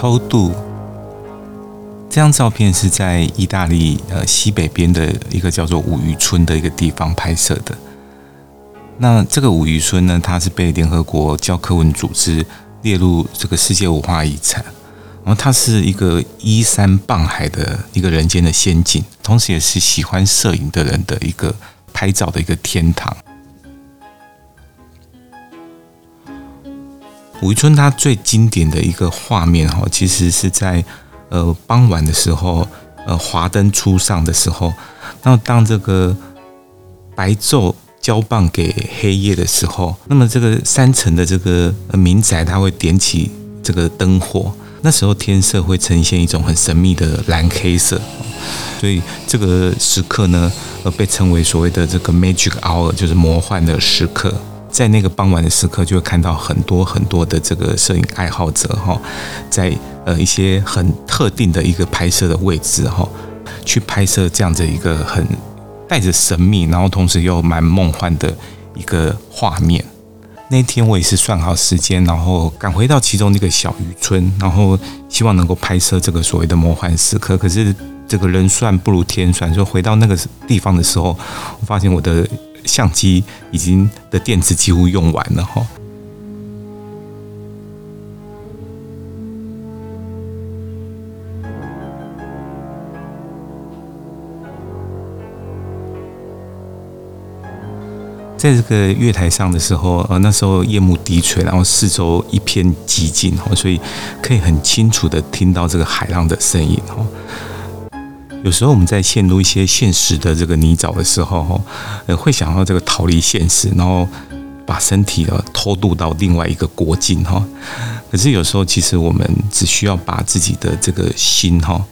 偷渡。这张照片是在意大利呃西北边的一个叫做五渔村的一个地方拍摄的。那这个五渔村呢，它是被联合国教科文组织列入这个世界文化遗产。然后它是一个依山傍海的一个人间的仙境，同时也是喜欢摄影的人的一个拍照的一个天堂。五渔村它最经典的一个画面哈，其实是在。呃，傍晚的时候，呃，华灯初上的时候，那么当这个白昼交棒给黑夜的时候，那么这个山城的这个民宅，它会点起这个灯火，那时候天色会呈现一种很神秘的蓝黑色，所以这个时刻呢，呃，被称为所谓的这个 magic hour，就是魔幻的时刻。在那个傍晚的时刻，就会看到很多很多的这个摄影爱好者哈，在呃一些很特定的一个拍摄的位置哈，去拍摄这样子一个很带着神秘，然后同时又蛮梦幻的一个画面。那天我也是算好时间，然后赶回到其中那个小渔村，然后希望能够拍摄这个所谓的魔幻时刻。可是这个人算不如天算，说回到那个地方的时候，我发现我的。相机已经的电池几乎用完了哈，在这个月台上的时候，呃，那时候夜幕低垂，然后四周一片寂静哈，所以可以很清楚的听到这个海浪的声音哈。有时候我们在陷入一些现实的这个泥沼的时候，呃，会想要这个逃离现实，然后把身体呢偷渡到另外一个国境哈。可是有时候，其实我们只需要把自己的这个心哈，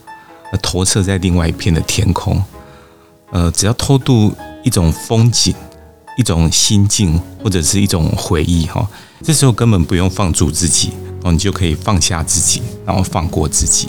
投射在另外一片的天空，呃，只要偷渡一种风景、一种心境或者是一种回忆哈，这时候根本不用放逐自己，哦你就可以放下自己，然后放过自己。